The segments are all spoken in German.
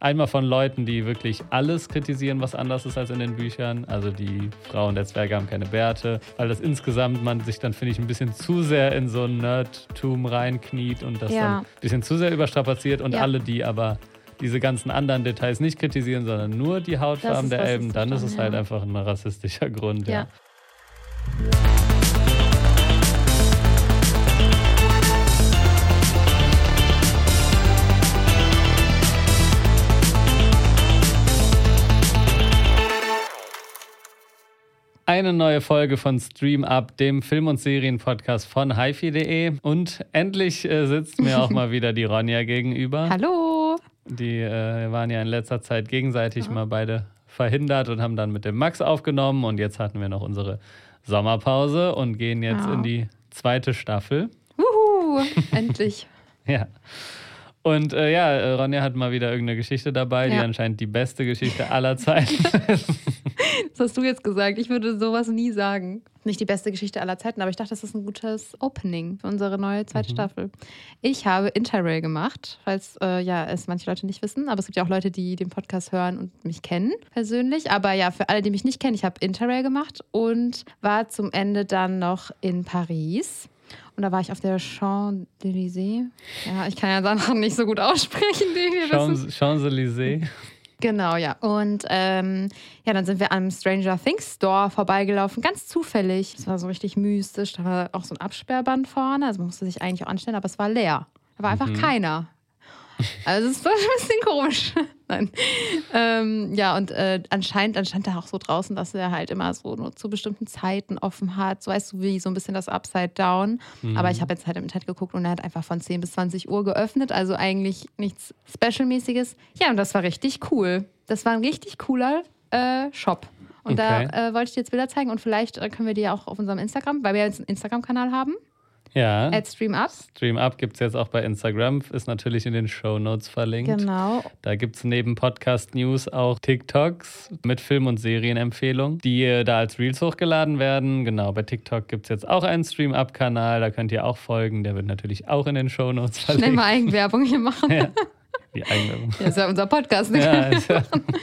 Einmal von Leuten, die wirklich alles kritisieren, was anders ist als in den Büchern. Also die Frauen der Zwerge haben keine Bärte, weil das insgesamt man sich dann, finde ich, ein bisschen zu sehr in so ein Nerdtum reinkniet und das Ja. dann ein bisschen zu sehr überstrapaziert. Und Ja. alle, die aber diese ganzen anderen Details nicht kritisieren, sondern nur die Hautfarben ist der Elben, dann ist es halt einfach ein rassistischer Grund. Ja. Ja. Eine neue Folge von Stream Up, dem Film- und Serienpodcast von hifi.de. Und endlich äh, sitzt mir auch mal wieder die Ronja gegenüber. Hallo. Die äh, waren ja in letzter Zeit gegenseitig mal beide verhindert und haben dann mit dem Max aufgenommen. Und jetzt hatten wir noch unsere Sommerpause und gehen jetzt Ja. in die zweite Staffel. Wuhu, endlich. Ja. Und äh, ja, Ronja hat mal wieder irgendeine Geschichte dabei, die Ja. anscheinend die beste Geschichte aller Zeiten ist. Das hast du jetzt gesagt. Ich würde sowas nie sagen. Nicht die beste Geschichte aller Zeiten, aber ich dachte, das ist ein gutes Opening für unsere neue zweite Staffel. Ich habe Interrail gemacht, falls äh, ja es manche Leute nicht wissen, aber es gibt ja auch Leute, die den Podcast hören und mich kennen persönlich. Aber ja, für alle, die mich nicht kennen, ich habe Interrail gemacht und war zum Ende dann noch in Paris. Und da war ich auf der Champs-Élysées. Ja, ich kann ja Sachen nicht so gut aussprechen, wie wir wissen. Champs- Champs-Élysées. Genau, ja. Und ähm, ja, dann sind wir am Stranger Things Store vorbeigelaufen, ganz zufällig. Es war so richtig mystisch. Da war auch so ein Absperrband vorne. Also man musste sich eigentlich auch anstellen, aber es war leer. Da war einfach keiner. Also es war ein bisschen komisch. Nein. Ähm, ja, und äh, anscheinend, stand da auch so draußen, dass er halt immer so nur zu bestimmten Zeiten offen hat. So weißt du, wie so ein bisschen das Upside Down. Aber ich habe jetzt halt im Internet geguckt und er hat einfach von 10 bis 20 Uhr geöffnet. Also eigentlich nichts Special-mäßiges. Ja, und das war richtig cool. Das war ein richtig cooler äh, Shop. Und Okay. da äh, wollte ich dir jetzt Bilder zeigen und vielleicht äh, können wir die ja auch auf unserem Instagram, weil wir jetzt einen Instagram-Kanal haben, Ja. at StreamUp. Stream Up gibt es jetzt auch bei Instagram, ist natürlich in den Show Notes verlinkt. Genau. Da gibt es neben Podcast News auch TikToks mit Film- und Serienempfehlungen, die da als Reels hochgeladen werden. Genau, bei TikTok gibt es jetzt auch einen Stream-Up-Kanal, da könnt ihr auch folgen. Der wird natürlich auch in den Show Notes Schnell verlinkt. mal Eigenwerbung hier machen. Ja. Die Eigenwerbung. Das ist ja unser Podcast. Ne? Ja, ist ja,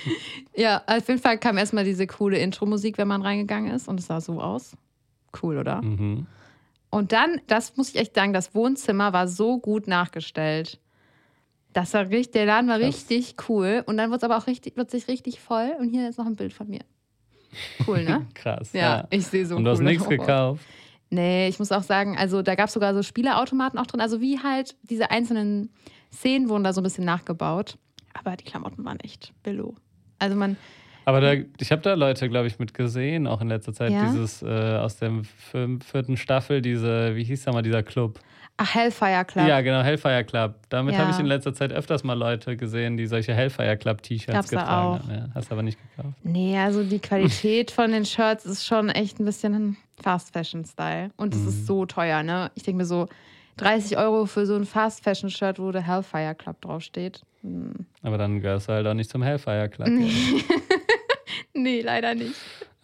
Ja, auf jeden Fall kam erstmal diese coole Intro-Musik, wenn man reingegangen ist. Und es sah so aus. Cool, oder? mhm. Und dann, das muss ich echt sagen, das Wohnzimmer war so gut nachgestellt. Das war richtig, der Laden war Krass. richtig cool. Und dann wird es aber auch richtig, plötzlich richtig voll. Und hier ist noch ein Bild von mir. Cool, ne? Krass. ja, ich sehe so Und du hast nichts gekauft. Nee, ich muss auch sagen, also da gab es sogar so Spieleautomaten auch drin. Also wie halt diese einzelnen Szenen wurden da so ein bisschen nachgebaut. Aber die Klamotten waren echt billo. Also man, Aber da, ich habe da Leute, glaube ich, mit gesehen, auch in letzter Zeit, Ja? dieses äh, aus der vierten Staffel, diese, wie hieß da mal dieser Club? ach, Hellfire Club. Ja, genau, Hellfire Club. Damit Ja. habe ich in letzter Zeit öfters mal Leute gesehen, die solche Hellfire Club T-Shirts getragen haben. Ja, hast aber nicht gekauft. Nee, also die Qualität von den Shirts ist schon echt ein bisschen Fast Fashion Style. Und es Mhm. ist so teuer, ne? Ich denke mir so, 30 Euro für so ein Fast Fashion Shirt, wo der Hellfire Club draufsteht. Hm. Aber dann gehörst du halt auch nicht zum Hellfire Club. Nee. ja. Nee, leider nicht.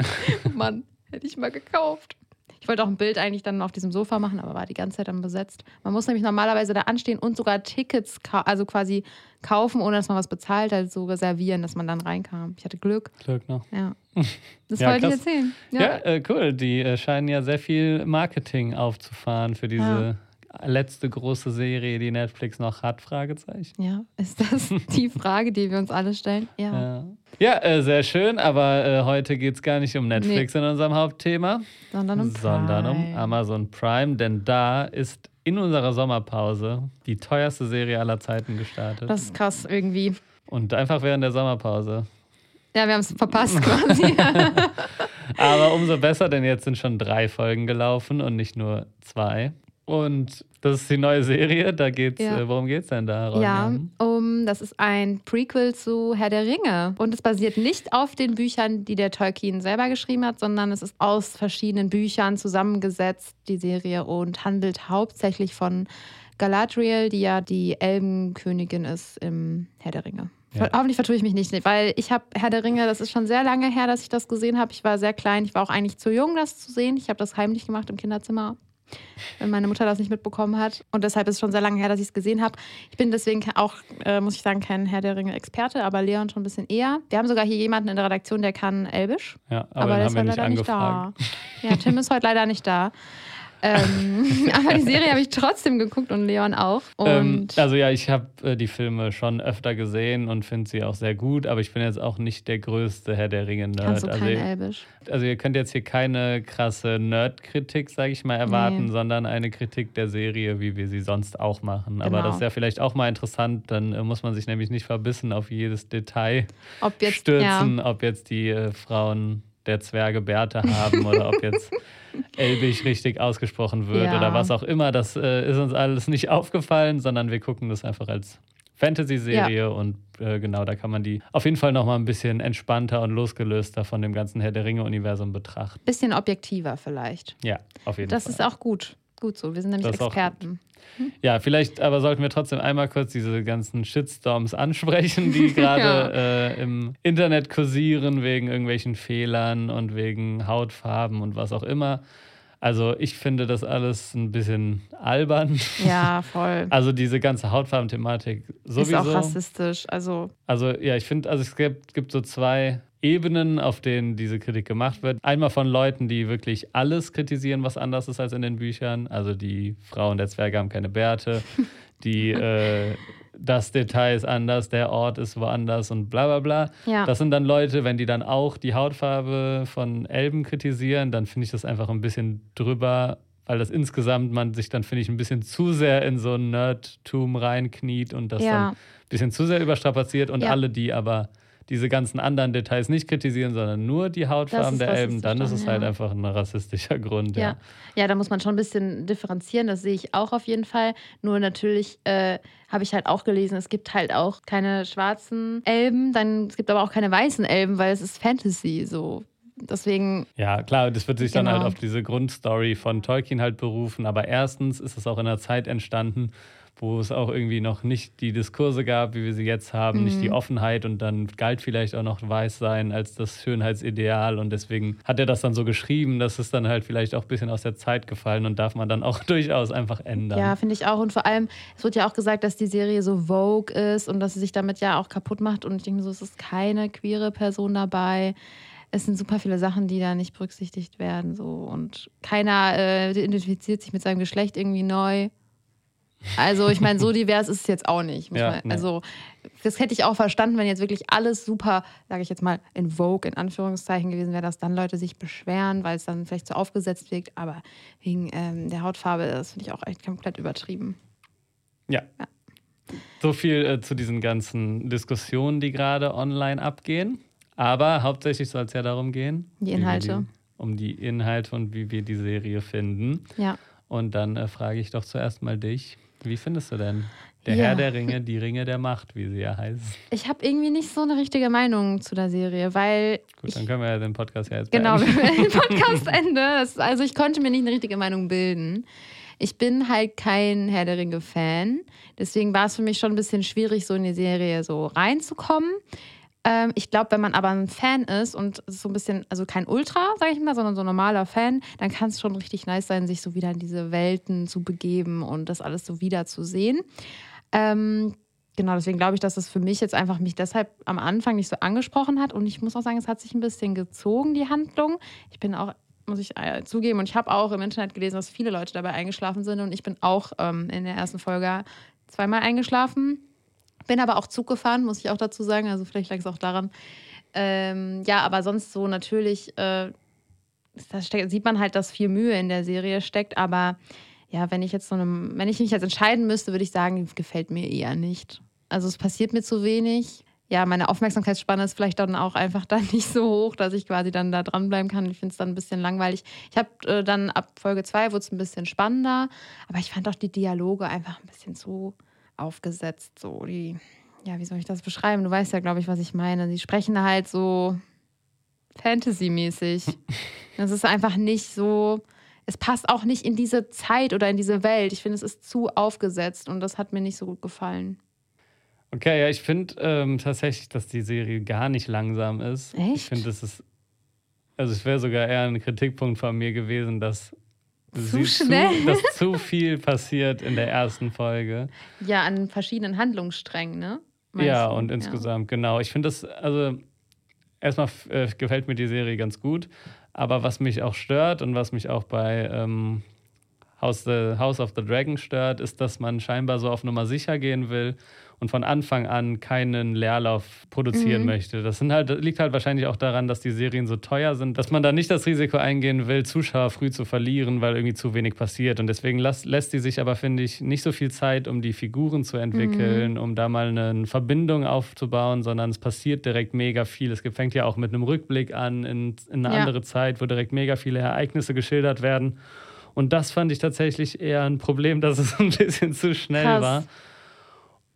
Mann, hätte ich mal gekauft. Ich wollte auch ein Bild eigentlich dann auf diesem Sofa machen, aber war die ganze Zeit dann besetzt. Man muss nämlich normalerweise da anstehen und sogar Tickets, also quasi kaufen, ohne dass man was bezahlt, also reservieren, dass man dann reinkam. Ich hatte Glück. Glück noch. Ja. Das Ja, wollte ich krass. erzählen. Ja, äh, cool. Die äh, scheinen ja sehr viel Marketing aufzufahren für diese letzte große Serie, die Netflix noch hat, Fragezeichen. Ja, ist das die Frage, die wir uns alle stellen? Ja. Ja, ja äh, sehr schön, aber äh, heute geht es gar nicht um Netflix in unserem Hauptthema, Sondern um sondern um. Amazon Prime, denn da ist in unserer Sommerpause die teuerste Serie aller Zeiten gestartet. Das ist krass irgendwie. Und einfach während der Sommerpause. Ja, wir haben es verpasst quasi. Aber umso besser, denn jetzt sind schon drei Folgen gelaufen und nicht nur zwei. Und das ist die neue Serie. Da geht's, Ja. äh, worum geht's denn da? Ronja? ja, um, das ist ein Prequel zu Herr der Ringe. Und es basiert nicht auf den Büchern, die der Tolkien selber geschrieben hat, sondern es ist aus verschiedenen Büchern zusammengesetzt, die Serie, und handelt hauptsächlich von Galadriel, die ja die Elbenkönigin ist im Herr der Ringe. Ja. Hoffentlich vertue ich mich nicht, weil ich habe Herr der Ringe, das ist schon sehr lange her, dass ich das gesehen habe. Ich war sehr klein, ich war auch eigentlich zu jung, das zu sehen. Ich habe das heimlich gemacht im Kinderzimmer. Wenn meine Mutter das nicht mitbekommen hat. Und deshalb ist es schon sehr lange her, dass ich es gesehen habe. Ich bin deswegen auch, äh, muss ich sagen, kein Herr der Ringe-Experte, aber Leon schon ein bisschen eher. Wir haben sogar hier jemanden in der Redaktion, der kann Elbisch. Ja, aber, aber der ist heute leider angefragt. nicht da. Ja, Tim ist heute leider nicht da ähm, aber die Serie habe ich trotzdem geguckt und Leon auch. Ähm, also ja, ich habe äh, die Filme schon öfter gesehen und finde sie auch sehr gut, aber ich bin jetzt auch nicht der größte Herr der Ringe-Nerd. Kannst du also, kein Elbisch. also ihr könnt jetzt hier keine krasse Nerd-Kritik, sage ich mal, erwarten, nee. sondern eine Kritik der Serie, wie wir sie sonst auch machen. Genau. Aber das ist ja vielleicht auch mal interessant, dann äh, muss man sich nämlich nicht verbissen auf jedes Detail ob jetzt, stürzen, ja. ob jetzt die äh, Frauen der Zwerge Bärte haben oder ob jetzt Elbig richtig ausgesprochen wird ja. oder was auch immer. Das äh, ist uns alles nicht aufgefallen, sondern wir gucken das einfach als Fantasy-Serie ja. und äh, genau, da kann man die auf jeden Fall nochmal ein bisschen entspannter und losgelöster von dem ganzen Herr der Ringe-Universum betrachten. Bisschen objektiver vielleicht. Ja, auf jeden das Fall. Das ist auch gut. Gut so, wir sind nämlich das Experten. Ja, vielleicht aber sollten wir trotzdem einmal kurz diese ganzen Shitstorms ansprechen, die gerade ja. äh, im Internet kursieren wegen irgendwelchen Fehlern und wegen Hautfarben und was auch immer. Also ich finde das alles ein bisschen albern. Ja, voll. Also diese ganze Hautfarben-Thematik sowieso. Ist auch rassistisch. Also, also ja, ich finde, also es gibt, gibt so zwei Ebenen, auf denen diese Kritik gemacht wird. Einmal von Leuten, die wirklich alles kritisieren, was anders ist als in den Büchern. Also die Frauen der Zwerge haben keine Bärte, die äh, das Detail ist anders, der Ort ist woanders und bla bla bla. Ja. Das sind dann Leute, wenn die dann auch die Hautfarbe von Elben kritisieren, dann finde ich das einfach ein bisschen drüber, weil das insgesamt man sich dann, finde ich, ein bisschen zu sehr in so ein Nerdtum reinkniet und das ja. dann ein bisschen zu sehr überstrapaziert und ja. alle, die aber diese ganzen anderen Details nicht kritisieren, sondern nur die Hautfarben der Elben, dann ist es halt einfach ein rassistischer Grund. Ja. ja. ja, da muss man schon ein bisschen differenzieren, das sehe ich auch auf jeden Fall. Nur natürlich äh, habe ich halt auch gelesen, es gibt halt auch keine schwarzen Elben, dann es gibt aber auch keine weißen Elben, weil es ist Fantasy so. Deswegen. Ja, klar, das wird sich genau. dann halt auf diese Grundstory von Tolkien halt berufen. Aber erstens ist es auch in einer Zeit entstanden, wo es auch irgendwie noch nicht die Diskurse gab, wie wir sie jetzt haben, mhm. nicht die mhm. Offenheit und dann galt vielleicht auch noch Weißsein als das Schönheitsideal und deswegen hat er das dann so geschrieben, dass es dann halt vielleicht auch ein bisschen aus der Zeit gefallen und darf man dann auch durchaus einfach ändern. Ja, finde ich auch und vor allem, es wird ja auch gesagt, dass die Serie so Vogue ist und dass sie sich damit ja auch kaputt macht und ich denke so, es ist keine queere Person dabei es sind super viele Sachen, die da nicht berücksichtigt werden. So. Und keiner äh, identifiziert sich mit seinem Geschlecht irgendwie neu. Also ich meine, so divers ist es jetzt auch nicht. Ja, man. Also das hätte ich auch verstanden, wenn jetzt wirklich alles super, sage ich jetzt mal, in Vogue, in Anführungszeichen gewesen wäre, dass dann Leute sich beschweren, weil es dann vielleicht zu aufgesetzt wirkt. Aber wegen ähm, der Hautfarbe, das finde ich auch echt komplett übertrieben. Ja. ja. So viel äh, zu diesen ganzen Diskussionen, die gerade online abgehen. Aber hauptsächlich soll es ja darum gehen. Die Inhalte. Die, um die Inhalte und wie wir die Serie finden. Ja. Und dann äh, frage ich doch zuerst mal dich. Wie findest du denn der ja. Herr der Ringe, die Ringe der Macht, wie sie ja heißen? Ich habe irgendwie nicht so eine richtige Meinung zu der Serie, weil. Gut, dann können wir ja den Podcast ja jetzt Genau, beenden. den Podcast Ende. Also ich konnte mir nicht eine richtige Meinung bilden. Ich bin halt kein Herr der Ringe-Fan. Deswegen war es für mich schon ein bisschen schwierig, so in die Serie so reinzukommen. Ähm, ich glaube, wenn man aber ein Fan ist und so ein bisschen, also kein Ultra, sage ich mal, sondern so ein normaler Fan, dann kann es schon richtig nice sein, sich so wieder in diese Welten zu begeben und das alles so wieder zu sehen. Ähm, genau, deswegen glaube ich, dass das für mich jetzt einfach mich deshalb am Anfang nicht so angesprochen hat. Und ich muss auch sagen, es hat sich ein bisschen gezogen, die Handlung. Ich bin auch muss ich äh, zugeben. Und ich habe auch im Internet gelesen, dass viele Leute dabei eingeschlafen sind. Und ich bin auch ähm, in der ersten Folge zweimal eingeschlafen. Bin aber auch Zug gefahren, muss ich auch dazu sagen. Also vielleicht lag es auch daran. Ähm, ja, aber sonst so natürlich, äh, da steckt, sieht man halt, dass viel Mühe in der Serie steckt. Aber ja, wenn ich jetzt so einem, wenn ich mich jetzt entscheiden müsste, würde ich sagen, gefällt mir eher nicht. Also es passiert mir zu wenig. Ja, meine Aufmerksamkeitsspanne ist vielleicht dann auch einfach dann nicht so hoch, dass ich quasi dann da dranbleiben kann. Ich finde es dann ein bisschen langweilig. Ich habe äh, dann ab Folge 2 wurde es ein bisschen spannender, aber ich fand auch die Dialoge einfach ein bisschen zu aufgesetzt. So die, ja, wie soll ich das beschreiben? Du weißt ja, glaube ich, was ich meine. Sie sprechen halt so Fantasy-mäßig. Das ist einfach nicht so. Es passt auch nicht in diese Zeit oder in diese Welt. Ich finde, es ist zu aufgesetzt und das hat mir nicht so gut gefallen. Okay, ja, ich finde ähm, tatsächlich, dass die Serie gar nicht langsam ist. Echt? Ich finde, das ist. Also, es wäre sogar eher ein Kritikpunkt von mir gewesen, dass zu schnell. Zu, dass zu viel passiert in der ersten Folge. Ja, an verschiedenen Handlungssträngen, ne? Meinst ja, du? und ja. insgesamt, genau. Ich finde das, also erstmal äh, gefällt mir die Serie ganz gut, aber was mich auch stört und was mich auch bei ähm, House, the, House of the Dragon stört, ist, dass man scheinbar so auf Nummer sicher gehen will und von Anfang an keinen Leerlauf produzieren mhm. möchte. Das halt, liegt halt wahrscheinlich auch daran, dass die Serien so teuer sind, dass man da nicht das Risiko eingehen will, Zuschauer früh zu verlieren, weil irgendwie zu wenig passiert. Und deswegen las, lässt die sich aber, finde ich, nicht so viel Zeit, um die Figuren zu entwickeln, mhm. um da mal eine Verbindung aufzubauen, sondern es passiert direkt mega viel. Es fängt ja auch mit einem Rückblick an in, in eine ja. andere Zeit, wo direkt mega viele Ereignisse geschildert werden. Und das fand ich tatsächlich eher ein Problem, dass es ein bisschen zu schnell Krass. war.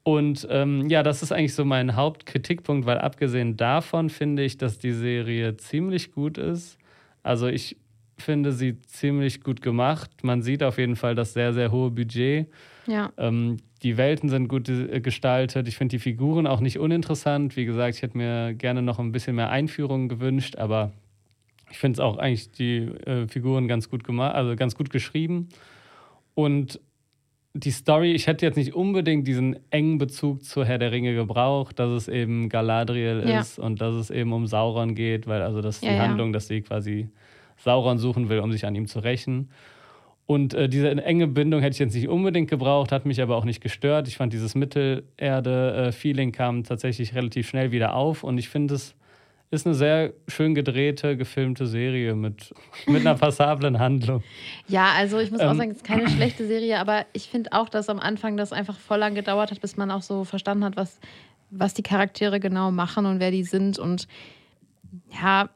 Und ähm, ja, das ist eigentlich so mein Hauptkritikpunkt, weil abgesehen davon finde ich, dass die Serie ziemlich gut ist. Also ich finde sie ziemlich gut gemacht. Man sieht auf jeden Fall das sehr, sehr hohe Budget. Ja. Ähm, die Welten sind gut äh, gestaltet. Ich finde die Figuren auch nicht uninteressant. Wie gesagt, ich hätte mir gerne noch ein bisschen mehr Einführungen gewünscht, aber ich finde es auch eigentlich die äh, Figuren ganz gut gemacht, also ganz gut geschrieben. Und die Story, ich hätte jetzt nicht unbedingt diesen engen Bezug zu Herr der Ringe gebraucht, dass es eben Galadriel ja. ist und dass es eben um Sauron geht, weil also das ist ja, die ja. Handlung, dass sie quasi Sauron suchen will, um sich an ihm zu rächen. Und äh, diese enge Bindung hätte ich jetzt nicht unbedingt gebraucht, hat mich aber auch nicht gestört. Ich fand dieses Mittelerde-Feeling kam tatsächlich relativ schnell wieder auf und ich finde es ist eine sehr schön gedrehte, gefilmte Serie mit, mit einer passablen Handlung. Ja, also ich muss ähm, auch sagen, es ist keine schlechte Serie, aber ich finde auch, dass am Anfang das einfach voll lang gedauert hat, bis man auch so verstanden hat, was, was die Charaktere genau machen und wer die sind. Und ja,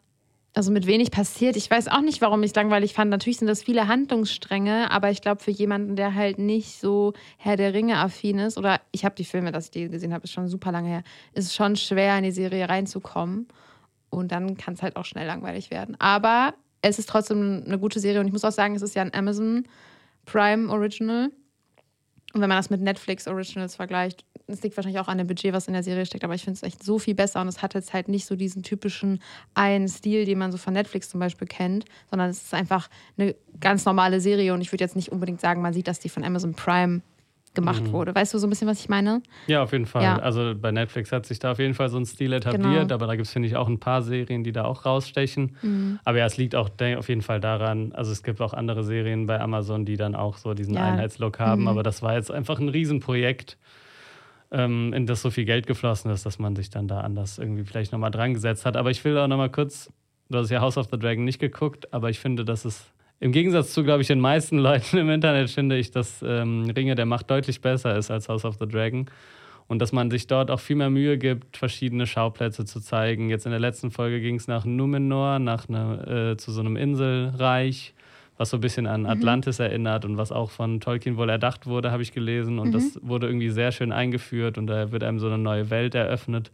also mit wenig passiert. Ich weiß auch nicht, warum ich es langweilig fand. Natürlich sind das viele Handlungsstränge, aber ich glaube, für jemanden, der halt nicht so Herr der Ringe affin ist, oder ich habe die Filme, dass ich die gesehen habe, ist schon super lange her, ist es schon schwer, in die Serie reinzukommen. Und dann kann es halt auch schnell langweilig werden. Aber es ist trotzdem eine gute Serie und ich muss auch sagen, es ist ja ein Amazon Prime Original. Und wenn man das mit Netflix Originals vergleicht, es liegt wahrscheinlich auch an dem Budget, was in der Serie steckt, aber ich finde es echt so viel besser und es hat jetzt halt nicht so diesen typischen einen Stil, den man so von Netflix zum Beispiel kennt, sondern es ist einfach eine ganz normale Serie und ich würde jetzt nicht unbedingt sagen, man sieht, dass die von Amazon Prime gemacht mhm. wurde. Weißt du so ein bisschen, was ich meine? Ja, auf jeden Fall. Ja. Also bei Netflix hat sich da auf jeden Fall so ein Stil etabliert, genau. aber da gibt es, finde ich, auch ein paar Serien, die da auch rausstechen. Mhm. Aber ja, es liegt auch auf jeden Fall daran, also es gibt auch andere Serien bei Amazon, die dann auch so diesen ja. Einheitslook haben, mhm. aber das war jetzt einfach ein Riesenprojekt. Ähm, in das so viel Geld geflossen ist, dass man sich dann da anders irgendwie vielleicht nochmal dran gesetzt hat. Aber ich will auch nochmal kurz, du hast ja House of the Dragon nicht geguckt, aber ich finde, dass es im Gegensatz zu, glaube ich, den meisten Leuten im Internet finde ich, dass ähm, Ringe der Macht deutlich besser ist als House of the Dragon. Und dass man sich dort auch viel mehr Mühe gibt, verschiedene Schauplätze zu zeigen. Jetzt in der letzten Folge ging es nach Numenor, nach ne, äh, zu so einem Inselreich, was so ein bisschen an mhm. Atlantis mhm. erinnert und was auch von Tolkien wohl erdacht wurde, habe ich gelesen. Und mhm. das wurde irgendwie sehr schön eingeführt und da wird einem so eine neue Welt eröffnet.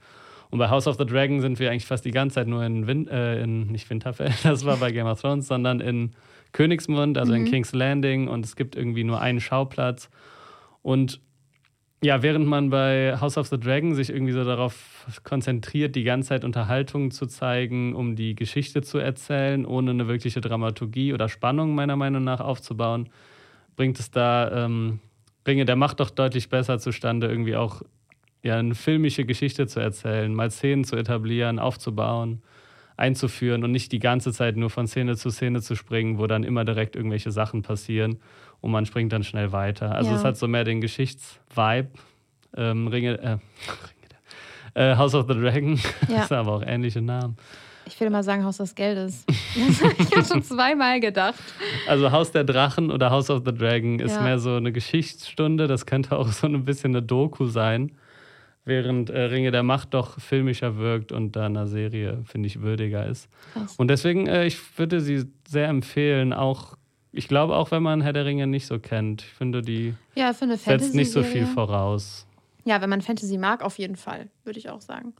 Und bei House of the Dragon sind wir eigentlich fast die ganze Zeit nur in, Win äh, in nicht Winterfell, das war bei Game of Thrones, sondern in Königsmund, also mhm. in King's Landing und es gibt irgendwie nur einen Schauplatz. Und ja, während man bei House of the Dragon sich irgendwie so darauf konzentriert, die ganze Zeit Unterhaltung zu zeigen, um die Geschichte zu erzählen, ohne eine wirkliche Dramaturgie oder Spannung meiner Meinung nach aufzubauen, bringt es da ähm, Ringe der Macht doch deutlich besser zustande, irgendwie auch ja, eine filmische Geschichte zu erzählen, mal Szenen zu etablieren, aufzubauen einzuführen und nicht die ganze Zeit nur von Szene zu Szene zu springen, wo dann immer direkt irgendwelche Sachen passieren und man springt dann schnell weiter. Also ja. es hat so mehr den Geschichtsvibe. Ähm, Ringe, äh, äh, House of the Dragon, ja. das ist aber auch ähnliche Namen. Ich will immer sagen Haus des Geldes. Das habe ich ja schon zweimal gedacht. Also Haus der Drachen oder House of the Dragon ist ja. mehr so eine Geschichtsstunde. Das könnte auch so ein bisschen eine Doku sein während äh, Ringe der Macht doch filmischer wirkt und da einer Serie, finde ich, würdiger ist. Krass. Und deswegen, äh, ich würde sie sehr empfehlen, auch, ich glaube auch, wenn man Herr der Ringe nicht so kennt. Ich finde, die ja, für setzt nicht so viel voraus. Ja, wenn man Fantasy mag, auf jeden Fall, würde ich auch sagen.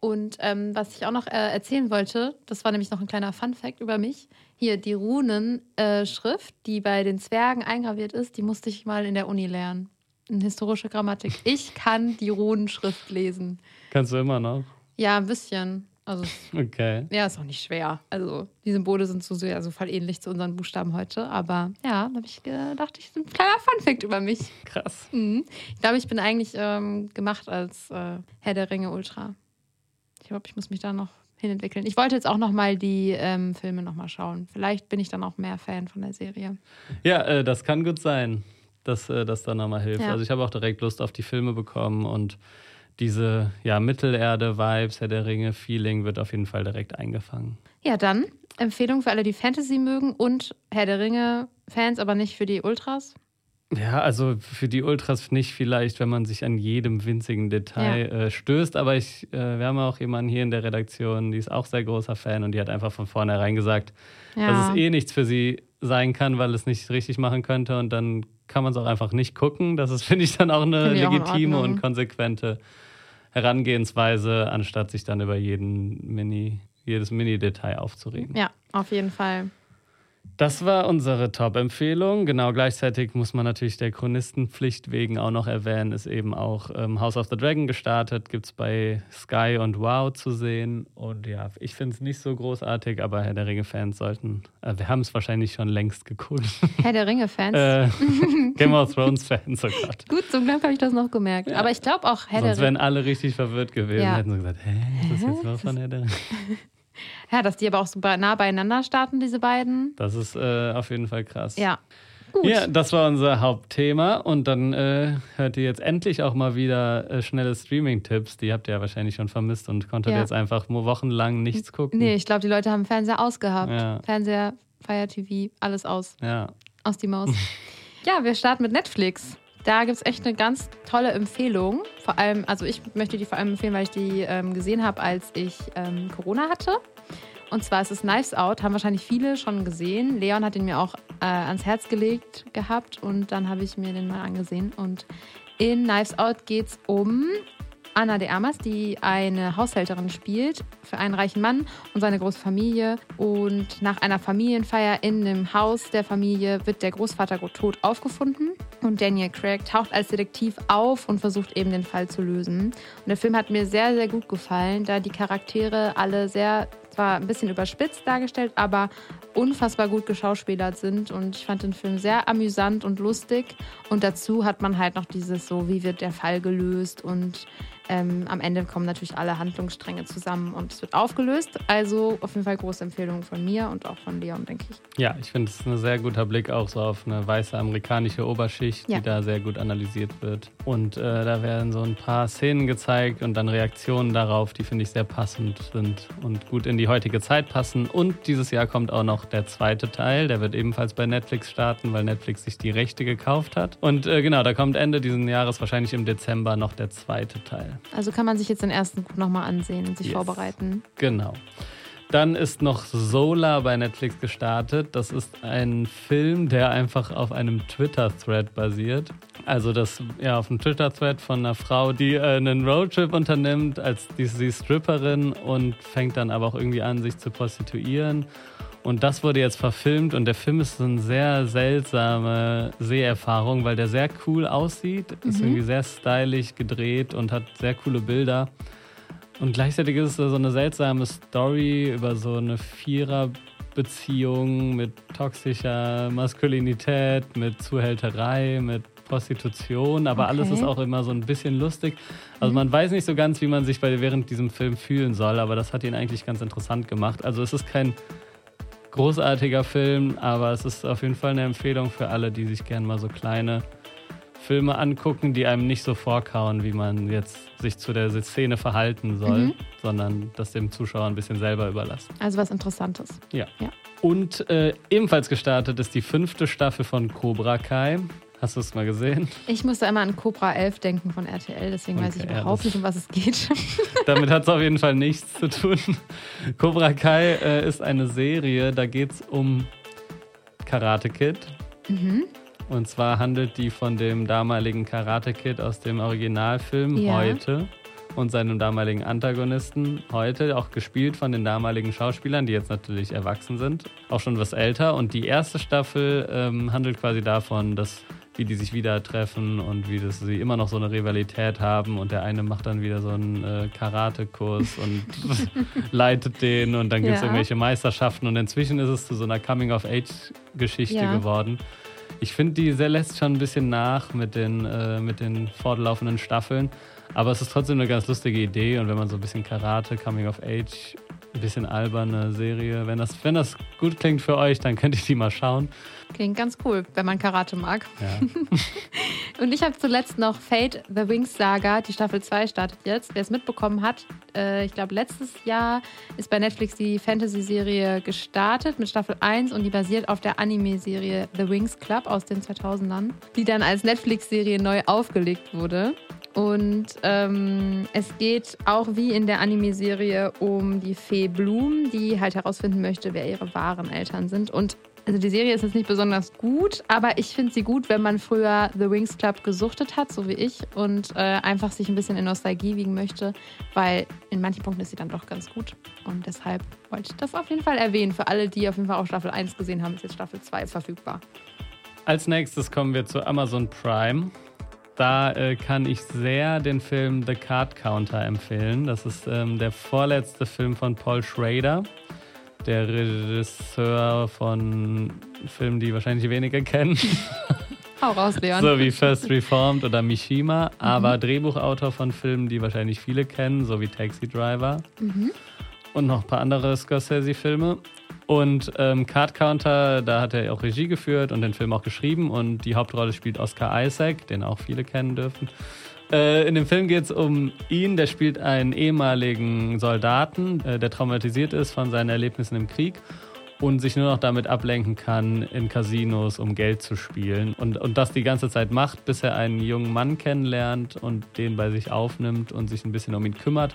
Und ähm, was ich auch noch äh, erzählen wollte, das war nämlich noch ein kleiner Fun-Fact über mich. Hier, die Runenschrift, die bei den Zwergen eingraviert ist, die musste ich mal in der Uni lernen in historische Grammatik. Ich kann die Runenschrift lesen. Kannst du immer noch? Ja, ein bisschen. Also, Okay. ja, ist auch nicht schwer. Also, die Symbole sind so sehr, so voll ähnlich zu unseren Buchstaben heute. Aber ja, da habe ich gedacht, ich bin ein kleiner Funfact über mich. Krass. Mhm. Ich glaube, ich bin eigentlich ähm, gemacht als äh, Herr der Ringe Ultra. Ich glaube, ich muss mich da noch hinentwickeln. Ich wollte jetzt auch noch mal die ähm, Filme noch mal schauen. Vielleicht bin ich dann auch mehr Fan von der Serie. Ja, äh, das kann gut sein, dass äh, das dann nochmal hilft. Ja. Also ich habe auch direkt Lust auf die Filme bekommen und diese ja, Mittelerde-Vibes, Herr der Ringe-Feeling wird auf jeden Fall direkt eingefangen. Ja, dann Empfehlung für alle, die Fantasy mögen und Herr der Ringe-Fans, aber nicht für die Ultras. Ja, also für die Ultras nicht vielleicht, wenn man sich an jedem winzigen Detail äh, stößt, aber ich, äh, wir haben auch jemanden hier in der Redaktion, die ist auch sehr großer Fan und die hat einfach von vornherein gesagt, Ja. dass es eh nichts für sie sein kann, weil es nicht richtig machen könnte und dann kann man es auch einfach nicht gucken. Das ist, finde ich, dann auch eine auch legitime Ordnung. und konsequente Herangehensweise, anstatt sich dann über jeden Mini, jedes Mini-Detail aufzuregen. ja, auf jeden Fall. Das war unsere Top-Empfehlung. Genau, gleichzeitig muss man natürlich der Chronistenpflicht wegen auch noch erwähnen, ist eben auch ähm, House of the Dragon gestartet, gibt es bei Sky und Wow zu sehen. Und ja, ich finde es nicht so großartig, aber Herr der Ringe-Fans sollten, äh, wir haben es wahrscheinlich schon längst geguckt. Herr der Ringe-Fans. äh, Game of Thrones-Fans, oh Gott. Gut, zum Glück habe ich das noch gemerkt. Aber ich glaube auch Herr Sonst der wären Ringe. alle richtig verwirrt gewesen, Ja. hätten so gesagt, hä, ist das jetzt was von Herr der Ringe? Ja, dass die aber auch so nah beieinander starten, diese beiden. Das ist äh, auf jeden Fall krass. Ja. Gut. Ja, das war unser Hauptthema und dann äh, hört ihr jetzt endlich auch mal wieder äh, schnelle Streaming-Tipps. Die habt ihr ja wahrscheinlich schon vermisst und konntet Ja. jetzt einfach mo- wochenlang nichts gucken. Nee, ich glaube, die Leute haben Fernseher ausgehabt. Ja. Fernseher, Fire TV, alles aus. Ja. Aus die Maus. ja, wir starten mit Netflix. Da gibt es echt eine ganz tolle Empfehlung. Vor allem, also ich möchte die vor allem empfehlen, weil ich die ähm, gesehen habe, als ich ähm, Corona hatte. Und zwar ist es Knives Out, haben wahrscheinlich viele schon gesehen. Leon hat ihn mir auch äh, ans Herz gelegt gehabt und dann habe ich mir den mal angesehen. Und in Knives Out geht es um Anna de Armas, die eine Haushälterin spielt für einen reichen Mann und seine große Familie. Und nach einer Familienfeier in dem Haus der Familie wird der Großvater tot aufgefunden. Und Daniel Craig taucht als Detektiv auf und versucht eben den Fall zu lösen. Und der Film hat mir sehr, sehr gut gefallen, da die Charaktere alle sehr, zwar ein bisschen überspitzt dargestellt, aber unfassbar gut geschauspielert sind. Und ich fand den Film sehr amüsant und lustig. Und dazu hat man halt noch dieses so, wie wird der Fall gelöst und ähm, am Ende kommen natürlich alle Handlungsstränge zusammen und es wird aufgelöst. Also auf jeden Fall große Empfehlung von mir und auch von Leon, denke ich. Ja, ich finde, es ist ein sehr guter Blick auch so auf eine weiße amerikanische Oberschicht, Ja. die da sehr gut analysiert wird. Und äh, da werden so ein paar Szenen gezeigt und dann Reaktionen darauf, die finde ich sehr passend sind und gut in die heutige Zeit passen. Und dieses Jahr kommt auch noch der zweite Teil, der wird ebenfalls bei Netflix starten, weil Netflix sich die Rechte gekauft hat. Und äh, genau, da kommt Ende dieses Jahres, wahrscheinlich im Dezember, noch der zweite Teil. Also kann man sich jetzt den ersten gut nochmal ansehen und sich Yes. vorbereiten. Genau. Dann ist noch Solar bei Netflix gestartet. Das ist ein Film, der einfach auf einem Twitter-Thread basiert. Also das ja auf einem Twitter-Thread von einer Frau, die äh, einen Roadtrip unternimmt, als die, ist Stripperin und fängt dann aber auch irgendwie an, sich zu prostituieren. Und das wurde jetzt verfilmt und der Film ist so eine sehr seltsame Seherfahrung, weil der sehr cool aussieht, ist irgendwie sehr stylisch gedreht und hat sehr coole Bilder. Und gleichzeitig ist es so eine seltsame Story über so eine Viererbeziehung mit toxischer Maskulinität, mit Zuhälterei, mit Prostitution, aber alles Okay. ist auch immer so ein bisschen lustig. Also man weiß nicht so ganz, wie man sich bei während diesem Film fühlen soll, aber das hat ihn eigentlich ganz interessant gemacht. Also es ist kein großartiger Film, aber es ist auf jeden Fall eine Empfehlung für alle, die sich gerne mal so kleine Filme angucken, die einem nicht so vorkauen, wie man jetzt sich zu der Szene verhalten soll, Mhm. sondern das dem Zuschauer ein bisschen selber überlassen. Also was Interessantes. Ja. Ja. Und äh, ebenfalls gestartet ist die fünfte Staffel von Cobra Kai. Hast du es mal gesehen? Ich musste immer an Cobra 11 denken von RTL, deswegen weiß ich Okay, ja, überhaupt nicht, um was es geht. Damit hat es auf jeden Fall nichts zu tun. Cobra Kai äh, ist eine Serie, da geht es um Karate Kid. mhm. Und zwar handelt die von dem damaligen Karate Kid aus dem Originalfilm Ja. heute und seinem damaligen Antagonisten heute, auch gespielt von den damaligen Schauspielern, die jetzt natürlich erwachsen sind, auch schon was älter. Und die erste Staffel ähm, handelt quasi davon, dass wie die sich wieder treffen und wie das, sie immer noch so eine Rivalität haben und der eine macht dann wieder so einen äh, Karate-Kurs und leitet den und dann gibt es Ja. irgendwelche Meisterschaften und inzwischen ist es zu so einer Coming-of-Age-Geschichte Ja. geworden. Ich finde, die sehr lässt schon ein bisschen nach mit den, äh, mit den fortlaufenden Staffeln. Aber es ist trotzdem eine ganz lustige Idee. Und wenn man so ein bisschen Karate, Coming of Age, ein bisschen alberne Serie, wenn das, wenn das gut klingt für euch, dann könnt ihr die mal schauen. Klingt ganz cool, wenn man Karate mag. Ja. Und ich habe zuletzt noch Fate The Wings Saga, die Staffel 2 startet jetzt. Wer es mitbekommen hat, äh, ich glaube, letztes Jahr ist bei Netflix die Fantasy-Serie gestartet mit Staffel 1 und die basiert auf der Anime-Serie The Wings Club aus den 2000ern, die dann als Netflix-Serie neu aufgelegt wurde. Und ähm, es geht auch wie in der Anime-Serie um die Fee Bloom, die halt herausfinden möchte, wer ihre wahren Eltern sind. Und also die Serie ist jetzt nicht besonders gut, aber ich finde sie gut, wenn man früher The Wings Club gesuchtet hat, so wie ich, und äh, einfach sich ein bisschen in Nostalgie wiegen möchte, weil in manchen Punkten ist sie dann doch ganz gut. Und deshalb wollte ich das auf jeden Fall erwähnen. Für alle, die auf jeden Fall auch Staffel 1 gesehen haben, ist jetzt Staffel 2 verfügbar. Als nächstes kommen wir zu Amazon Prime. Da äh, kann ich sehr den Film The Card Counter empfehlen. Das ist ähm, der vorletzte Film von Paul Schrader, der Regisseur von Filmen, die wahrscheinlich weniger kennen, Hau raus, Leon. so wie First Reformed oder Mishima, aber Drehbuchautor von Filmen, die wahrscheinlich viele kennen, so wie Taxi Driver und noch ein paar andere Scorsese-Filme. Und ähm, Card Counter, da hat er auch Regie geführt und den Film auch geschrieben. Und die Hauptrolle spielt Oscar Isaac, den auch viele kennen dürfen. Äh, in dem Film geht es um ihn, der spielt einen ehemaligen Soldaten, äh, der traumatisiert ist von seinen Erlebnissen im Krieg und sich nur noch damit ablenken kann, in Casinos, um Geld zu spielen. Und, und das die ganze Zeit macht, bis er einen jungen Mann kennenlernt und den bei sich aufnimmt und sich ein bisschen um ihn kümmert.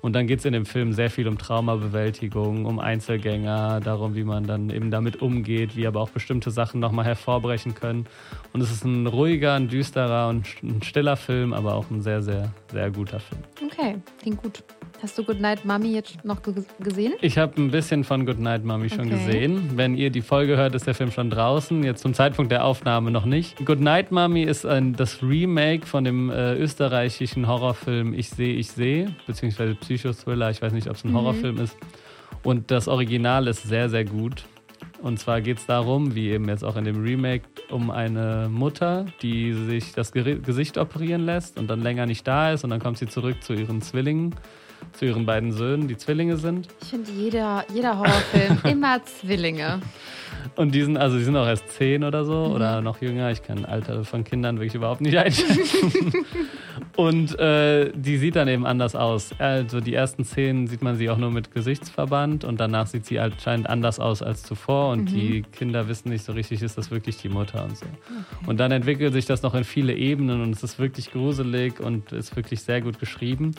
Und dann geht es in dem Film sehr viel um Traumabewältigung, um Einzelgänger, darum, wie man dann eben damit umgeht, wie aber auch bestimmte Sachen nochmal hervorbrechen können. Und es ist ein ruhiger, ein düsterer und ein stiller Film, aber auch ein sehr, sehr, sehr guter Film. Okay, klingt gut. Hast du Goodnight Mommy jetzt noch ge gesehen? Ich habe ein bisschen von Goodnight Mommy schon Okay. gesehen. Wenn ihr die Folge hört, ist der Film schon draußen. Jetzt zum Zeitpunkt der Aufnahme noch nicht. Goodnight Mommy ist ein, das Remake von dem äh, österreichischen Horrorfilm Ich sehe, ich sehe, beziehungsweise Psychothriller. Ich weiß nicht, ob es ein Horrorfilm ist. Und das Original ist sehr, sehr gut. Und zwar geht es darum, wie eben jetzt auch in dem Remake, um eine Mutter, die sich das Gesicht operieren lässt und dann länger nicht da ist. Und dann kommt sie zurück zu ihren Zwillingen, zu ihren beiden Söhnen, die Zwillinge sind. Ich finde jeder, jeder Horrorfilm immer Zwillinge. Und die sind, also die sind auch erst zehn oder so oder noch jünger. Ich kann Alter von Kindern wirklich überhaupt nicht einschätzen. und äh, die sieht dann eben anders aus. Also die ersten Szenen sieht man sie auch nur mit Gesichtsverband und danach sieht sie anscheinend anders aus als zuvor. Und die Kinder wissen nicht so richtig, ist das wirklich die Mutter und so. Und dann entwickelt sich das noch in viele Ebenen und es ist wirklich gruselig und ist wirklich sehr gut geschrieben.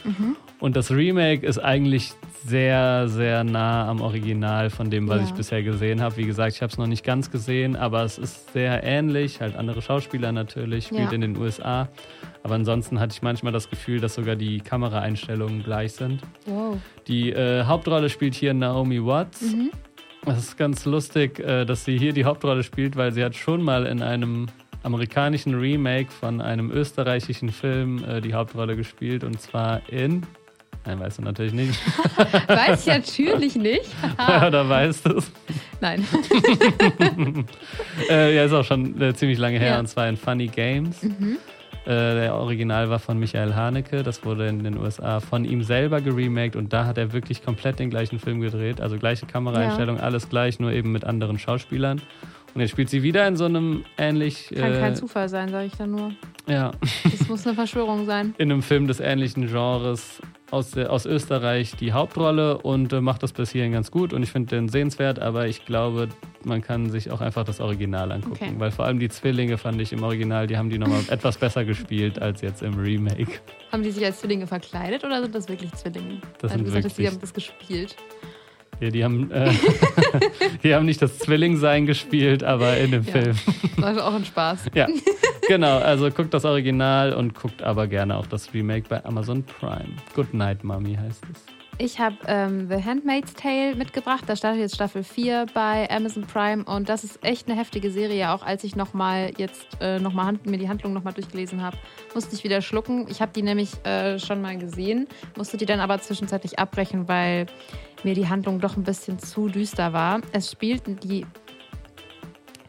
Und das Remake ist eigentlich sehr, sehr nah am Original von dem, was Ja. ich bisher gesehen habe. Wie gesagt, ich habe es noch nicht ganz gesehen, aber es ist sehr ähnlich. Halt andere Schauspieler natürlich, spielt Ja. in den USA. Aber ansonsten hatte ich manchmal das Gefühl, dass sogar die Kameraeinstellungen gleich sind. Wow. Die äh, Hauptrolle spielt hier Naomi Watts. Das ist ganz lustig, äh, dass sie hier die Hauptrolle spielt, weil sie hat schon mal in einem amerikanischen Remake von einem österreichischen Film äh, die Hauptrolle gespielt und zwar in. Nein, weißt du natürlich nicht. Weiß ich natürlich nicht. Oder weißt du es? Nein. Äh, ja, ist auch schon äh, ziemlich lange her Ja. und zwar in Funny Games. Äh, der Original war von Michael Haneke, das wurde in den USA von ihm selber geremaked und da hat er wirklich komplett den gleichen Film gedreht. Also gleiche Kameraeinstellung, alles gleich, nur eben mit anderen Schauspielern. Und jetzt spielt sie wieder in so einem ähnlich. Kann kein äh, Zufall sein, sage ich dann nur. ja, Das muss eine Verschwörung sein. in einem Film des ähnlichen Genres aus, der, aus Österreich die Hauptrolle und äh, macht das bis hierhin ganz gut und ich finde den sehenswert, aber ich glaube, man kann sich auch einfach das Original angucken, Okay. weil vor allem die Zwillinge fand ich im Original, die haben die nochmal etwas besser gespielt als jetzt im Remake. Haben die sich als Zwillinge verkleidet oder sind das wirklich Zwillinge? Das du sind gesagt hast, die wirklich- haben das gespielt. Ja, die, haben, äh, die haben nicht das Zwillingsein gespielt, aber in dem Ja. Film. War auch ein Spaß. Ja, genau. Also guckt das Original und guckt aber gerne auch das Remake bei Amazon Prime. Good Night, Mommy heißt es. Ich habe ähm, The Handmaid's Tale mitgebracht. Da startet jetzt Staffel 4 bei Amazon Prime und das ist echt eine heftige Serie. Auch als ich nochmal jetzt äh, noch mal mir die Handlung nochmal durchgelesen habe, musste ich wieder schlucken. Ich habe die nämlich äh, schon mal gesehen, musste die dann aber zwischenzeitlich abbrechen, weil mir die Handlung doch ein bisschen zu düster war. Es spielt die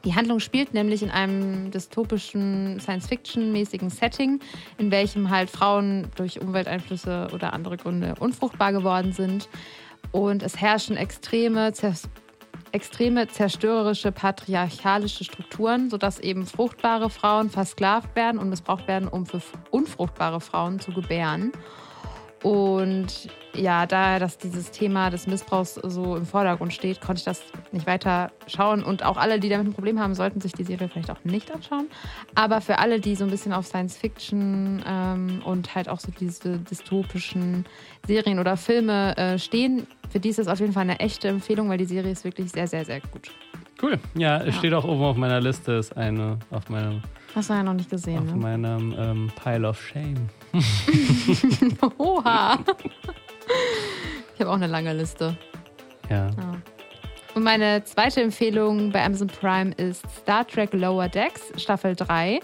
die Handlung spielt nämlich in einem dystopischen Science-Fiction-mäßigen Setting, in welchem halt Frauen durch Umwelteinflüsse oder andere Gründe unfruchtbar geworden sind. Und es herrschen extreme, extreme zerstörerische patriarchalische Strukturen, sodass eben fruchtbare Frauen versklavt werden und missbraucht werden, um für unfruchtbare Frauen zu gebären. Und ja, da dass dieses Thema des Missbrauchs so im Vordergrund steht, konnte ich das nicht weiter schauen. Und auch alle, die damit ein Problem haben, sollten sich die Serie vielleicht auch nicht anschauen. Aber für alle, die so ein bisschen auf Science Fiction ähm, und halt auch so diese dystopischen Serien oder Filme äh, stehen, für die ist das auf jeden Fall eine echte Empfehlung, weil die Serie ist wirklich sehr, sehr, sehr gut. Cool. Ja, es ja. steht auch oben auf meiner Liste, ist eine auf meinem. Hast du ja noch nicht gesehen, Auf ne? meinem ähm, Pile of Shame. Oha. Ich habe auch eine lange Liste. Ja. ja. Und meine zweite Empfehlung bei Amazon Prime ist Star Trek Lower Decks, Staffel 3.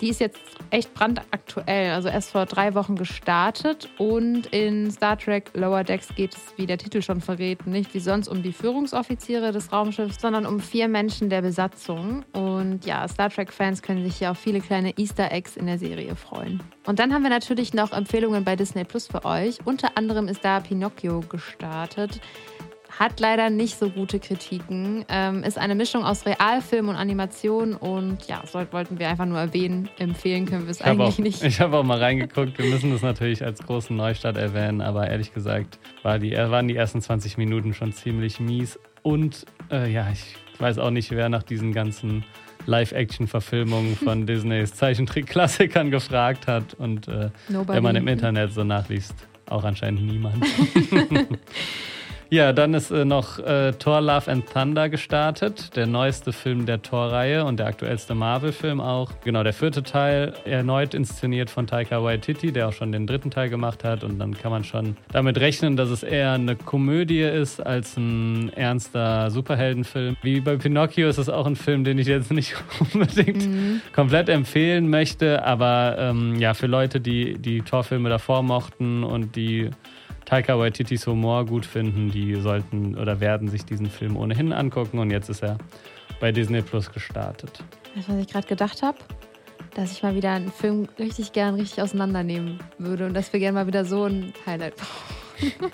Die ist jetzt echt brandaktuell, also erst vor drei Wochen gestartet. Und in Star Trek Lower Decks geht es, wie der Titel schon verrät, nicht wie sonst um die Führungsoffiziere des Raumschiffs, sondern um vier Menschen der Besatzung. Und ja, Star Trek-Fans können sich hier auf viele kleine Easter Eggs in der Serie freuen. Und dann haben wir natürlich noch Empfehlungen bei Disney Plus für euch. Unter anderem ist da Pinocchio gestartet. Hat leider nicht so gute Kritiken. Ähm, ist eine Mischung aus Realfilm und Animation und ja, soll, wollten wir einfach nur erwähnen. Empfehlen können wir es eigentlich auch, nicht. Ich habe auch mal reingeguckt. Wir müssen das natürlich als großen Neustart erwähnen, aber ehrlich gesagt war die, waren die ersten 20 Minuten schon ziemlich mies. Und äh, ja, ich weiß auch nicht, wer nach diesen ganzen Live-Action-Verfilmungen von Disneys Zeichentrick-Klassikern gefragt hat. Und äh, wenn man im Internet so nachliest, auch anscheinend niemand. Ja, dann ist äh, noch äh, Thor Love and Thunder gestartet, der neueste Film der Thor-Reihe und der aktuellste Marvel-Film auch. Genau, der vierte Teil, erneut inszeniert von Taika Waititi, der auch schon den dritten Teil gemacht hat. Und dann kann man schon damit rechnen, dass es eher eine Komödie ist als ein ernster Superheldenfilm. Wie bei Pinocchio ist es auch ein Film, den ich jetzt nicht unbedingt mhm. komplett empfehlen möchte. Aber ähm, ja, für Leute, die die Thor-Filme davor mochten und die Taika Waititis Humor gut finden, die sollten oder werden sich diesen Film ohnehin angucken. Und jetzt ist er bei Disney Plus gestartet. Weißt du, was ich gerade gedacht habe? Dass ich mal wieder einen Film richtig gern richtig auseinandernehmen würde und dass wir gerne mal wieder so ein Highlight brauchen.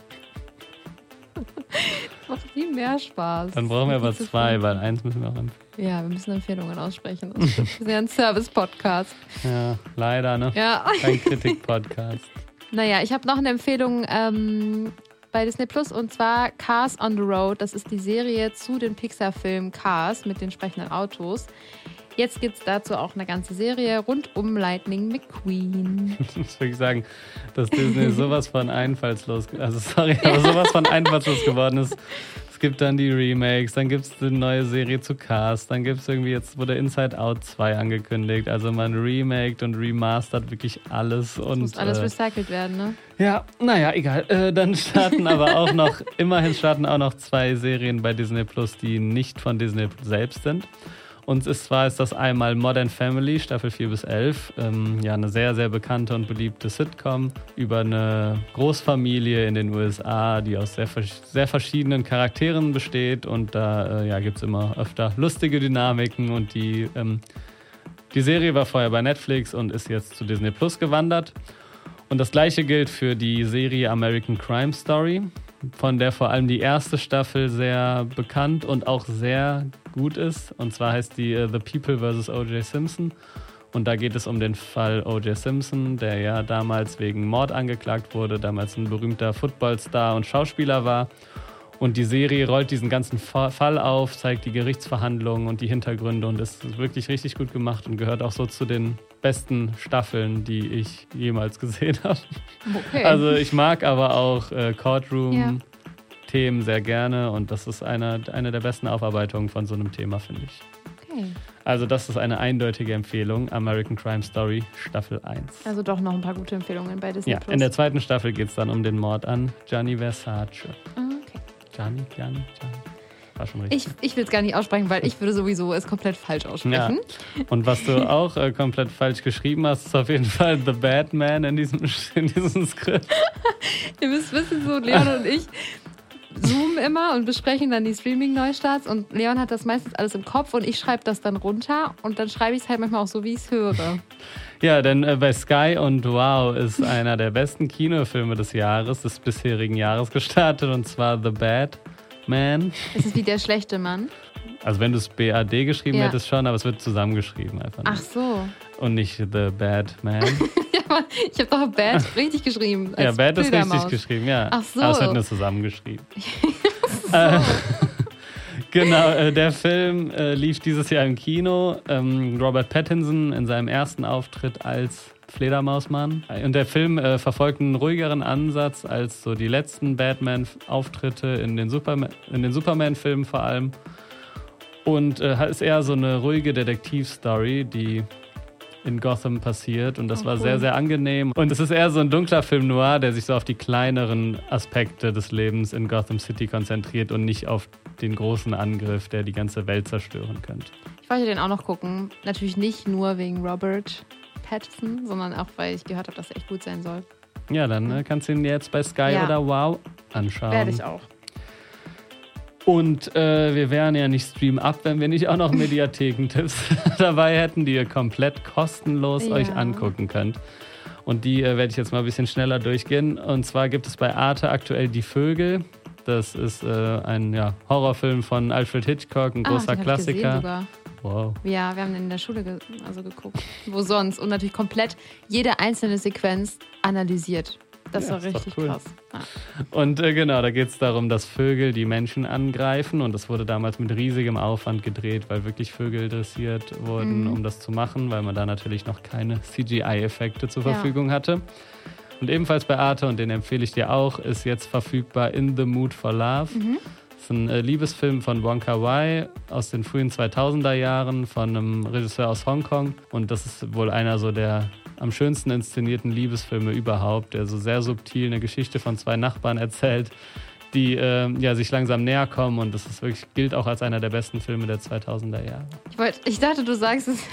macht viel mehr Spaß. Dann brauchen wir aber zwei, weil eins müssen wir auch empfehlen. Ja, wir müssen Empfehlungen aussprechen. wir sind ja ein Service-Podcast. Ja, leider, ne? Ja. Kein Kritik-Podcast. Naja, ich habe noch eine Empfehlung ähm, bei Disney Plus und zwar Cars on the Road. Das ist die Serie zu den Pixar-Filmen Cars mit den sprechenden Autos. Jetzt gibt es dazu auch eine ganze Serie rund um Lightning McQueen. Ich muss wirklich sagen, dass Disney sowas von einfallslos, also sorry, aber sowas von einfallslos geworden ist, gibt dann die Remakes, dann gibt es eine neue Serie zu Cast, dann gibt es irgendwie, jetzt wurde Inside Out 2 angekündigt. Also man remaked und remastert wirklich alles. Das und, muss alles äh, recycelt werden, ne? Ja, naja, egal. Äh, dann starten aber auch noch, immerhin starten auch noch zwei Serien bei Disney Plus, die nicht von Disney selbst sind. Und zwar ist das einmal Modern Family, Staffel 4 bis 11. Ähm, ja, eine sehr, sehr bekannte und beliebte Sitcom über eine Großfamilie in den USA, die aus sehr, sehr verschiedenen Charakteren besteht. Und da äh, ja, gibt es immer öfter lustige Dynamiken. Und die, ähm, die Serie war vorher bei Netflix und ist jetzt zu Disney Plus gewandert. Und das gleiche gilt für die Serie American Crime Story von der vor allem die erste Staffel sehr bekannt und auch sehr gut ist. Und zwar heißt die uh, The People vs. O.J. Simpson. Und da geht es um den Fall O.J. Simpson, der ja damals wegen Mord angeklagt wurde, damals ein berühmter Footballstar und Schauspieler war. Und die Serie rollt diesen ganzen Fall auf, zeigt die Gerichtsverhandlungen und die Hintergründe und ist wirklich richtig gut gemacht und gehört auch so zu den besten Staffeln, die ich jemals gesehen habe. Okay. Also ich mag aber auch äh, Courtroom-Themen ja. sehr gerne und das ist eine, eine der besten Aufarbeitungen von so einem Thema, finde ich. Okay. Also das ist eine eindeutige Empfehlung. American Crime Story Staffel 1. Also doch noch ein paar gute Empfehlungen bei Disney Ja, Plus. in der zweiten Staffel geht es dann um den Mord an Gianni Versace. Ah, okay. Gianni, Gianni, Gianni. War schon richtig. Ich, ich will es gar nicht aussprechen, weil ich würde sowieso es komplett falsch ja. aussprechen. Und was du auch äh, komplett falsch geschrieben hast, ist auf jeden Fall The Batman in diesem, in diesem Skript. Ihr müsst wissen, so Leon und ich zoomen immer und besprechen dann die Streaming-Neustarts und Leon hat das meistens alles im Kopf und ich schreibe das dann runter und dann schreibe ich es halt manchmal auch so, wie ich es höre. Ja, denn äh, bei Sky und Wow ist einer der besten Kinofilme des Jahres, des bisherigen Jahres gestartet und zwar The Batman. Es ist wie der schlechte Mann. Also wenn du es BAD geschrieben Ja. hättest schon, aber es wird zusammengeschrieben einfach. Ach so. Und nicht The Batman. Ja, aber ich habe doch Bad richtig geschrieben. ja, Bad ist richtig geschrieben, ja. Ach so. Aber es wird nur zusammengeschrieben. äh, genau, äh, der Film äh, lief dieses Jahr im Kino. Ähm, Robert Pattinson in seinem ersten Auftritt als Fledermausmann. Und der Film äh, verfolgt einen ruhigeren Ansatz als so die letzten Batman-Auftritte in den Superman- in den Superman-Filmen vor allem. Und äh, ist eher so eine ruhige Detektivstory, die in Gotham passiert. Und das Oh, war cool. sehr, sehr angenehm. Und es ist eher so ein dunkler Film noir, der sich so auf die kleineren Aspekte des Lebens in Gotham City konzentriert und nicht auf den großen Angriff, der die ganze Welt zerstören könnte. Ich wollte den auch noch gucken. Natürlich nicht nur wegen Robert Pattinson, sondern auch, weil ich gehört habe, dass er echt gut sein soll. Ja, dann äh, kannst du ihn jetzt bei Sky Ja. oder Wow anschauen. Werde ich auch. Und äh, wir wären ja nicht Stream Up, wenn wir nicht auch noch Mediathekentipps dabei hätten, die ihr komplett kostenlos Ja. euch angucken könnt. Und die äh, werde ich jetzt mal ein bisschen schneller durchgehen. Und zwar gibt es bei Arte aktuell Die Vögel. Das ist äh, ein ja, Horrorfilm von Alfred Hitchcock, ein Ah, großer Klassiker. Wow. Ja, wir haben den in der Schule ge also geguckt. Wo sonst? Und natürlich komplett jede einzelne Sequenz analysiert. Das Ja, war richtig cool. krass. Ja. Und äh, genau, da geht es darum, dass Vögel die Menschen angreifen. Und das wurde damals mit riesigem Aufwand gedreht, weil wirklich Vögel dressiert wurden, Mhm. um das zu machen, weil man da natürlich noch keine CGI-Effekte zur Ja. Verfügung hatte. Und ebenfalls bei Arte, und den empfehle ich dir auch, ist jetzt verfügbar In the Mood for Love. Mhm. Das ist ein äh, Liebesfilm von Wong Kar Wai aus den frühen 2000er Jahren von einem Regisseur aus Hongkong. Und das ist wohl einer so der am schönsten inszenierten Liebesfilme überhaupt, der so sehr subtil eine Geschichte von zwei Nachbarn erzählt, die äh, ja, sich langsam näher kommen. Und das ist wirklich, gilt auch als einer der besten Filme der 2000er Jahre. Ich, wollt, ich dachte, du sagst es.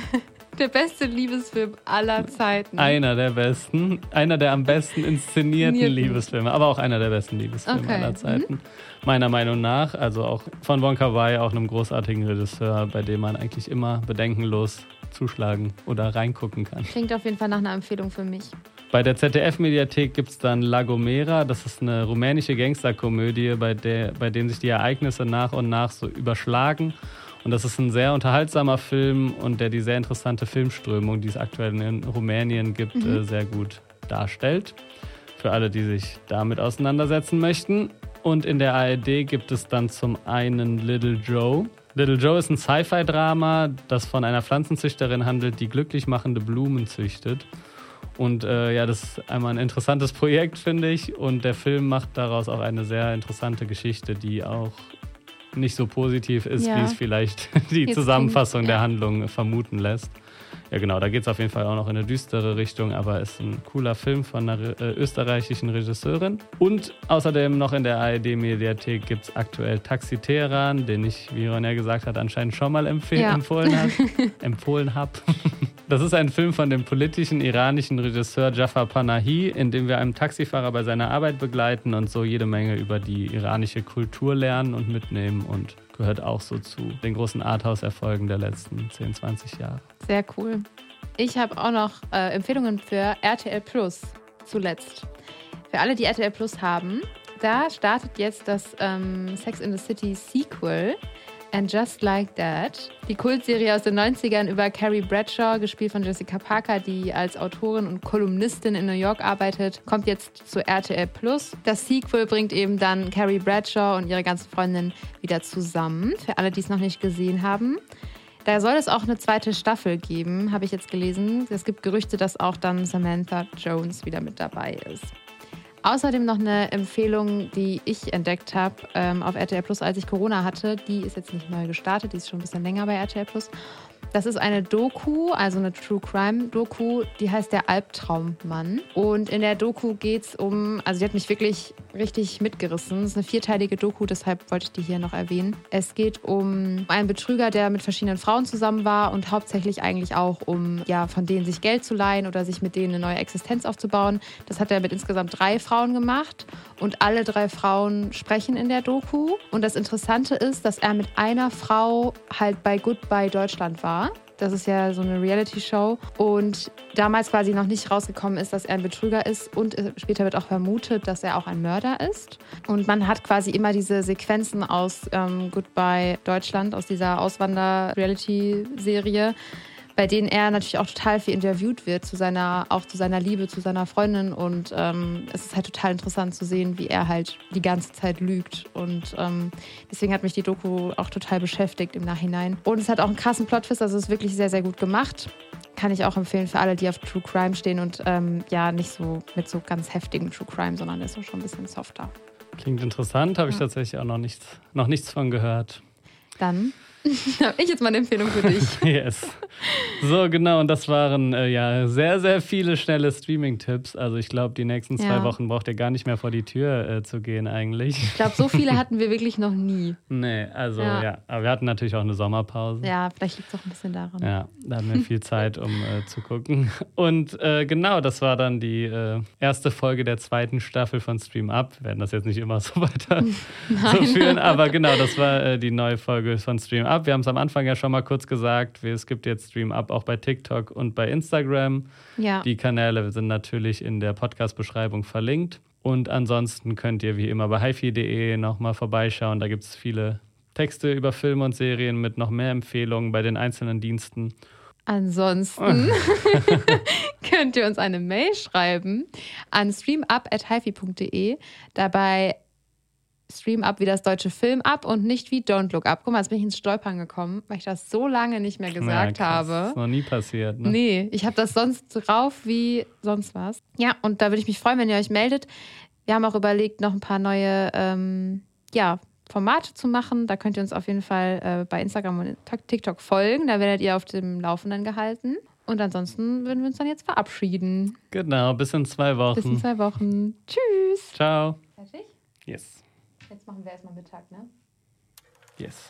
Der beste Liebesfilm aller Zeiten. Einer der besten, einer der am besten inszenierten. Liebesfilme, aber auch einer der besten Liebesfilme Okay. aller Zeiten. Meiner Meinung nach, also auch von Wong Kar Wai, auch einem großartigen Regisseur, bei dem man eigentlich immer bedenkenlos zuschlagen oder reingucken kann. Klingt auf jeden Fall nach einer Empfehlung für mich. Bei der ZDF-Mediathek gibt es dann La Gomera. Das ist eine rumänische Gangsterkomödie, bei, der, bei dem sich die Ereignisse nach und nach so überschlagen. Und das ist ein sehr unterhaltsamer Film und der die sehr interessante Filmströmung, die es aktuell in Rumänien gibt, äh, sehr gut darstellt. Für alle, die sich damit auseinandersetzen möchten. Und in der ARD gibt es dann zum einen Little Joe. Little Joe ist ein Sci-Fi-Drama, das von einer Pflanzenzüchterin handelt, die glücklich machende Blumen züchtet. Und äh, ja, das ist einmal ein interessantes Projekt, finde ich. Und der Film macht daraus auch eine sehr interessante Geschichte, die auch nicht so positiv ist, Ja. wie es vielleicht die Jetzt Zusammenfassung klingt- der ja. Handlung vermuten lässt. Ja, genau, da geht es auf jeden Fall auch noch in eine düstere Richtung, aber ist ein cooler Film von einer äh, österreichischen Regisseurin. Und außerdem noch in der ARD-Mediathek gibt es aktuell Taxi Teheran, den ich, wie Ronja gesagt hat, anscheinend schon mal empfehl Ja. empfohlen habe. empfohlen habe. Das ist ein Film von dem politischen iranischen Regisseur Jafar Panahi, in dem wir einen Taxifahrer bei seiner Arbeit begleiten und so jede Menge über die iranische Kultur lernen und mitnehmen und gehört auch so zu den großen Arthouse-Erfolgen der letzten 10, 20 Jahre. Sehr cool. Ich habe auch noch äh, Empfehlungen für RTL Plus zuletzt. Für alle, die RTL Plus haben, da startet jetzt das ähm, Sex in the City Sequel. And Just Like That. Die Kultserie aus den 90ern über Carrie Bradshaw, gespielt von Jessica Parker, die als Autorin und Kolumnistin in New York arbeitet, kommt jetzt zu RTL Plus. Das Sequel bringt eben dann Carrie Bradshaw und ihre ganzen Freundinnen wieder zusammen. Für alle, die es noch nicht gesehen haben. Da soll es auch eine zweite Staffel geben, habe ich jetzt gelesen. Es gibt Gerüchte, dass auch dann Samantha Jones wieder mit dabei ist. Außerdem noch eine Empfehlung, die ich entdeckt habe ähm, auf RTL Plus, als ich Corona hatte. Die ist jetzt nicht neu gestartet, die ist schon ein bisschen länger bei RTL Plus. Das ist eine Doku, also eine True Crime Doku, die heißt Der Albtraummann. Und in der Doku geht es um, also die hat mich wirklich richtig mitgerissen. Es ist eine vierteilige Doku, deshalb wollte ich die hier noch erwähnen. Es geht um einen Betrüger, der mit verschiedenen Frauen zusammen war und hauptsächlich eigentlich auch um, ja, von denen sich Geld zu leihen oder sich mit denen eine neue Existenz aufzubauen. Das hat er mit insgesamt drei Frauen gemacht und alle drei Frauen sprechen in der Doku. Und das Interessante ist, dass er mit einer Frau halt bei Goodbye Deutschland war. Das ist ja so eine Reality-Show. Und damals quasi noch nicht rausgekommen ist, dass er ein Betrüger ist. Und später wird auch vermutet, dass er auch ein Mörder ist. Und man hat quasi immer diese Sequenzen aus ähm, Goodbye Deutschland, aus dieser Auswander-Reality-Serie bei denen er natürlich auch total viel interviewt wird, zu seiner, auch zu seiner Liebe, zu seiner Freundin. Und ähm, es ist halt total interessant zu sehen, wie er halt die ganze Zeit lügt. Und ähm, deswegen hat mich die Doku auch total beschäftigt im Nachhinein. Und es hat auch einen krassen Plot-Twist, also es ist wirklich sehr, sehr gut gemacht. Kann ich auch empfehlen für alle, die auf True Crime stehen und ähm, ja, nicht so mit so ganz heftigem True Crime, sondern ist so schon ein bisschen softer. Klingt interessant, habe ich ja. tatsächlich auch noch nichts, noch nichts von gehört. Dann habe ich jetzt mal eine Empfehlung für dich. yes. So, genau. Und das waren äh, ja sehr, sehr viele schnelle Streaming-Tipps. Also ich glaube, die nächsten zwei ja. Wochen braucht ihr gar nicht mehr vor die Tür äh, zu gehen eigentlich. Ich glaube, so viele hatten wir wirklich noch nie. Nee, also ja. ja. Aber wir hatten natürlich auch eine Sommerpause. Ja, vielleicht liegt es auch ein bisschen daran. Ja, da hatten wir viel Zeit, um äh, zu gucken. Und äh, genau, das war dann die äh, erste Folge der zweiten Staffel von Stream Up. Wir werden das jetzt nicht immer so weiter so führen. Aber genau, das war äh, die neue Folge von Stream Up Up. Wir haben es am Anfang ja schon mal kurz gesagt. Es gibt jetzt Stream Up auch bei TikTok und bei Instagram. Ja. Die Kanäle sind natürlich in der Podcast-Beschreibung verlinkt. Und ansonsten könnt ihr wie immer bei hifi.de nochmal vorbeischauen. Da gibt es viele Texte über Filme und Serien mit noch mehr Empfehlungen bei den einzelnen Diensten. Ansonsten könnt ihr uns eine Mail schreiben an streamup.hifi.de. Dabei Stream Up wie das deutsche Film Up und nicht wie Don't Look Up. Guck mal, jetzt bin ich ins Stolpern gekommen, weil ich das so lange nicht mehr gesagt ja, habe. Das ist noch nie passiert. Ne? Nee, ich habe das sonst drauf wie sonst was. Ja, und da würde ich mich freuen, wenn ihr euch meldet. Wir haben auch überlegt, noch ein paar neue ähm, ja, Formate zu machen. Da könnt ihr uns auf jeden Fall äh, bei Instagram und TikTok folgen. Da werdet ihr auf dem Laufenden gehalten. Und ansonsten würden wir uns dann jetzt verabschieden. Genau, bis in zwei Wochen. Bis in zwei Wochen. Tschüss. Ciao. Fertig? Yes. Jetzt machen wir erstmal Mittag, ne? Yes.